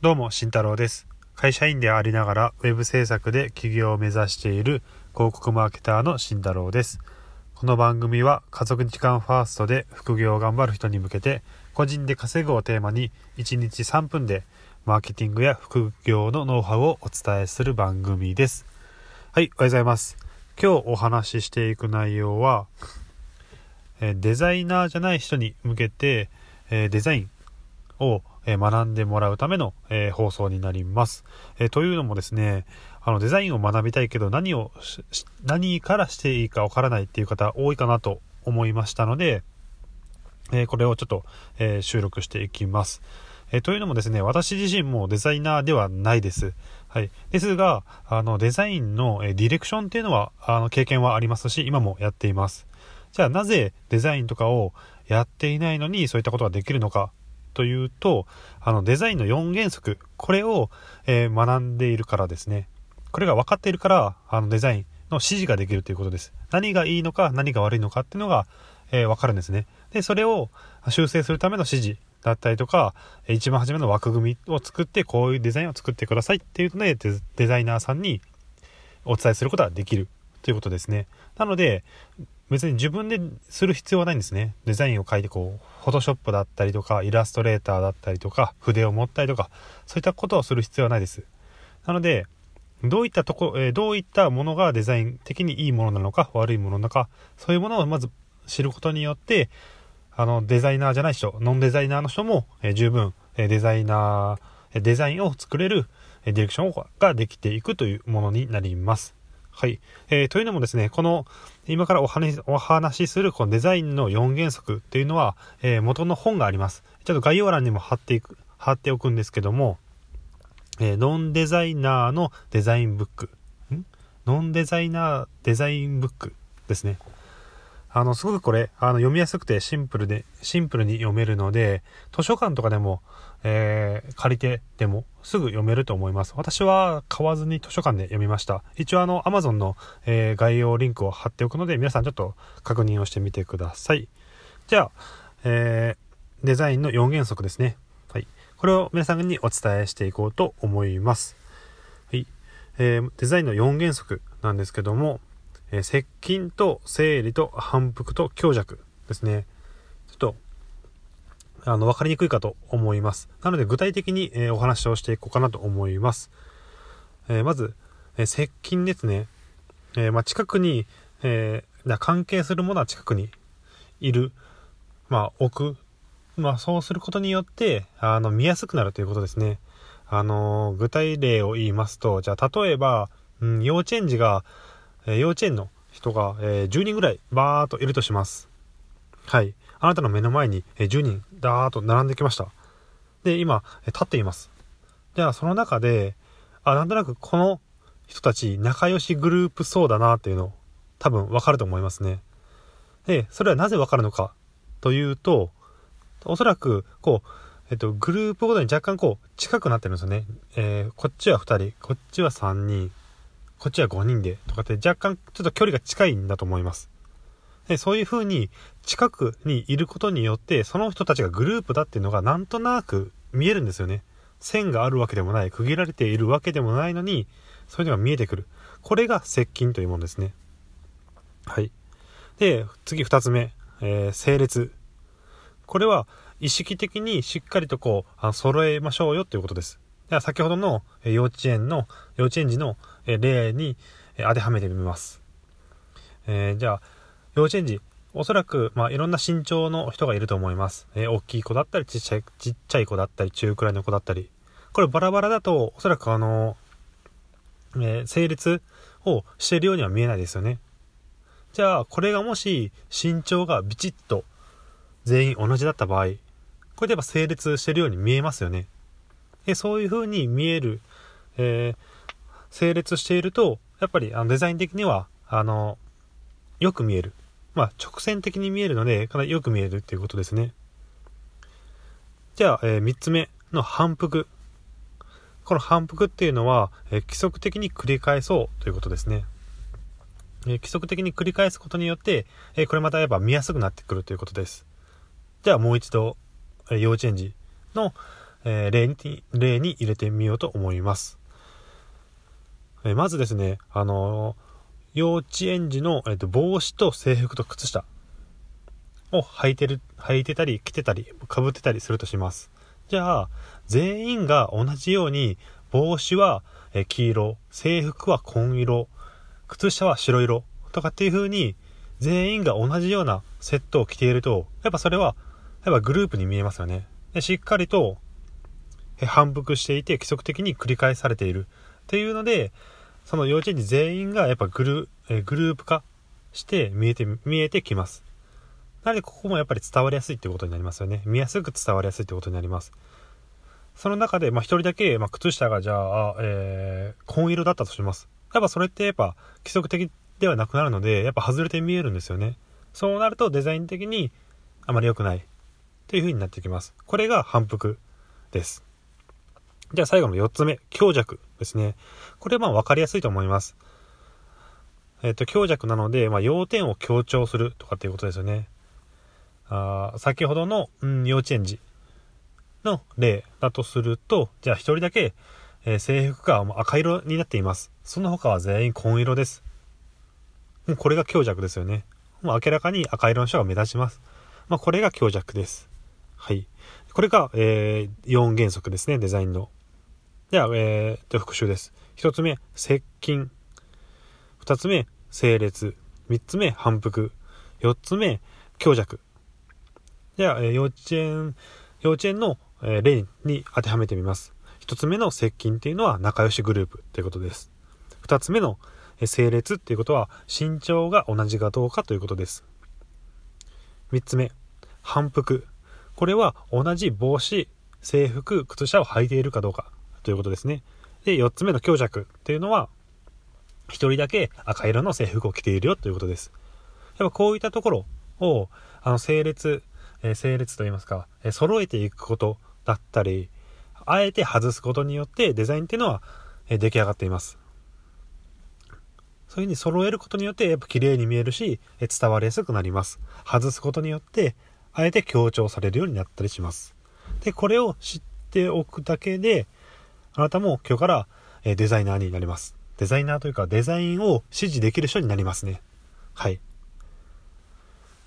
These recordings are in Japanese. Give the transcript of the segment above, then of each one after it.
どうも、慎太郎です。会社員でありながら、ウェブ制作で起業を目指している広告マーケターの慎太郎です。この番組は、家族時間ファーストで副業を頑張る人に向けて、個人で稼ぐをテーマに、1日3分で、マーケティングや副業のノウハウをお伝えする番組です。はい、おはようございます。今日お話ししていく内容は、デザイナーじゃない人に向けて、デザインをえ学んでもらうための、え放送になります。えというのもですね、あのデザインを学びたいけど何を何からしていいかわからないっていう方多いかなと思いましたので、えこれをちょっと、え収録していきます。えというのもですね、私自身もデザイナーではないです。はい。ですが、あの、デザインの、えディレクションっていうのは、あの、経験はありますし、今もやっています。じゃあ、なぜデザインとかをやっていないのに、そういったことができるのかというと、あの、デザインの4原則、これを、えー学んでいるからですね。これが分かっているから、あの、デザインの指示ができるということです。何がいいのか、何が悪いのかっていうのが、えー分かるんですね。で、それを修正するための指示だったりとか、一番初めの枠組みを作って、こういうデザインを作ってくださいっていうので、デザイナーさんにお伝えすることができるということですね。なので、別に自分でする必要はないんですね。デザインを書いてこう、フォトショップだったりとか、イラストレーターだったりとか、筆を持ったりとか、そういったことをする必要はないです。なので、どういったとこ、えどういったものがデザイン的にいいものなのか、悪いものなのか、そういうものをまず知ることによって、あの、デザイナーじゃない人、ノンデザイナーの人も、え十分、えデザイナー、デザインを作れる、えディレクションができていくというものになります。はい。えーというのもですね、この、今からお話お話しするこのデザインの4原則というのは、えー元の本があります。ちょっと概要欄にも貼っていく、貼っておくんですけども、えーノンデザイナーのデザインブック。ん？ノンデザイナーデザインブックですね。あの、すごくこれ、あの、読みやすくてシンプルで、シンプルに読めるので、図書館とかでも、えー借りてでもすぐ読めると思います。私は買わずに図書館で読みました。一応あの、Amazon の、えー概要リンクを貼っておくので、皆さんちょっと確認をしてみてください。じゃあ、えーデザインの4原則ですね。はい。これを皆さんにお伝えしていこうと思います。はい。えーデザインの4原則なんですけども、えー接近と整理と反復と強弱ですね。ちょっと、あの、わかりにくいかと思います。なので、具体的に、えーお話をしていこうかなと思います。えーまず、え接近ですね。えまあ、近くに、えーな関係するものは近くにいる、まあ、置く。まあ、そうすることによって、あの、見やすくなるということですね。あの具体例を言いますと、じゃあ、例えば、うん、幼稚園児が、え幼稚園の人が、え10人ぐらいバーっといるとします。はい。あなたの目の前に、え10人ダーッと並んできました。で、今、え立っています。じゃあ、その中で、あ、なんとなくこの人たち仲良しグループそうだなっていうの、多分わかると思いますね。で、それはなぜわかるのかというと、おそらく、こう、えっと、グループごとに若干こう、近くなってるんですよね。えーこっちは2人、こっちは3人、こっちは5人で、とかって若干ちょっと距離が近いんだと思います。で、そういう風に近くにいることによって、その人たちがグループだっていうのがなんとなく見えるんですよね。線があるわけでもない、区切られているわけでもないのに、そういうのが見えてくる。これが接近というものですね。はい。で、次二つ目、えー整列。これは意識的にしっかりとこう、あ揃えましょうよということです。では先ほどの幼稚園の、幼稚園児の例に当てはめてみます。えーじゃあ、幼稚園児、おそらく、まあ、いろんな身長の人がいると思います。えー大きい子だったり、ちっちゃい、ちっちゃい子だったり、中くらいの子だったり。これバラバラだと、おそらくあの、えー整列をしているようには見えないですよね。じゃあ、これがもし身長がビチッと全員同じだった場合、これでやっぱ整列してるように見えますよね。でそういう風に見える、えー整列していると、やっぱりあのデザイン的には、あの、よく見える。まあ、直線的に見えるので、かなりよく見えるっていうことですね。じゃあ、え3つ目の反復。この反復っていうのは、えー規則的に繰り返そうということですね。えー規則的に繰り返すことによって、えーこれまたやっぱ見やすくなってくるということです。じゃあもう一度、え幼稚園児の、えー、例に、例に入れてみようと思います。えー、まずですね、あの幼稚園児の、えーと、帽子と制服と靴下を履いてる、履いてたり、着てたり、被ってたりするとします。じゃあ、全員が同じように、帽子は黄色、制服は紺色、靴下は白色とかっていう風に、全員が同じようなセットを着ていると、やっぱそれは、やっぱグループに見えますよね。でしっかりと反復していて規則的に繰り返されているっていうので、その幼稚園児全員がやっぱグルえグループ化して見えて、見えてきます。なのでここもやっぱり伝わりやすいってことになりますよね。見やすく伝わりやすいってことになります。その中で、まあ、一人だけ、まあ、靴下がじゃあ、えー、紺色だったとします。やっぱそれってやっぱ規則的ではなくなるので、やっぱ外れて見えるんですよね。そうなるとデザイン的にあまり良くないっていう風になってきます。これが反復です。じゃあ最後の4つ目、強弱ですね。これはまあ分かりやすいと思います。えっ、と、強弱なので、まあ、要点を強調するとかっていうことですよね。あ先ほどの、うん、幼稚園児の例だとすると、じゃあ一人だけ、えー、制服が赤色になっています。その他は全員紺色です。もうこれが強弱ですよね。もう明らかに赤色の人が目立ちます。まあ、これが強弱です。はい。これが、えー、4原則ですね、デザインの。では、えー、復習です。1つ目、接近。2つ目、整列。3つ目、反復。4つ目、強弱。では、えー、幼稚園、幼稚園の、えー、例に当てはめてみます。1つ目の接近っていうのは仲良しグループということです。2つ目の、え、整列っていうことは身長が同じかどうかということです。3つ目、反復。これは同じ帽子、制服、靴下を履いているかどうかということですね。で、4つ目の強弱っていうのは、1人だけ赤色の制服を着ているよということです。やっぱこういったところを、あの、整列、えー、整列といいますか、えー、揃えていくことだったり、あえて外すことによってデザインっていうのは、えー、出来上がっています。そういう風に揃えることによってやっぱ綺麗に見えるし、え伝わりやすくなります。外すことによって、あえて強調されるようになったりします。で、これを知っておくだけで、あなたも今日から、えデザイナーになります。デザイナーというかデザインを指示できる人になりますね。はい。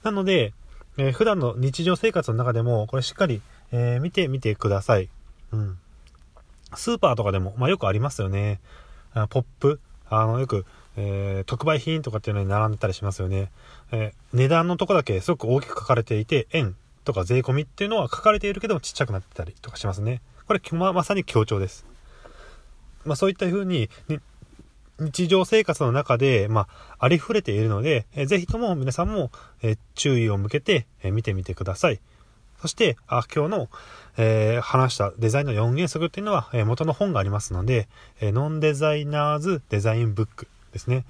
なので、えー、普段の日常生活の中でも、これしっかり、えー、見てみてください。うん。スーパーとかでも、まあ、よくありますよね。あポップ、あの、よく、えー、特売品とかっていうのに並んでたりしますよね。え、値段のとこだけすごく大きく書かれていて、円とか税込みっていうのは書かれているけどもちっちゃくなってたりとかしますね。これ、ままさに強調です。まあ、そういった風に、日常生活の中で、まあ、ありふれているので、えー、ぜひとも皆さんも、えー、注意を向けて、えー、見てみてください。そして、あ今日の、えー、話したデザインの4原則っていうのは、えー、元の本がありますので、えー、ノンデザイナーズデザインブックですね。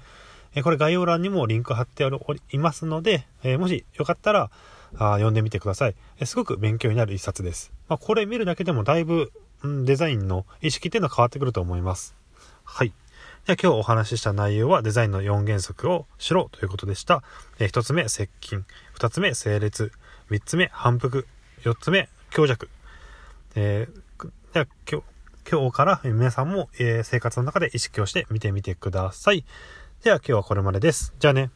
え、これ概要欄にもリンク貼っておりますので、え、もしよかったらあ読んでみてください、え。すごく勉強になる一冊です。まあ、これ見るだけでもだいぶ、うん、デザインの意識っていうのは変わってくると思います。はい。では今日お話しした内容はデザインの4原則を知ろうということでした。えー、1つ目、接近。2つ目、整列。3つ目、反復。4つ目、強弱。えー、では今日、今日から皆さんも、えー、生活の中で意識をして見てみてください。では今日はこれまでです。じゃあね。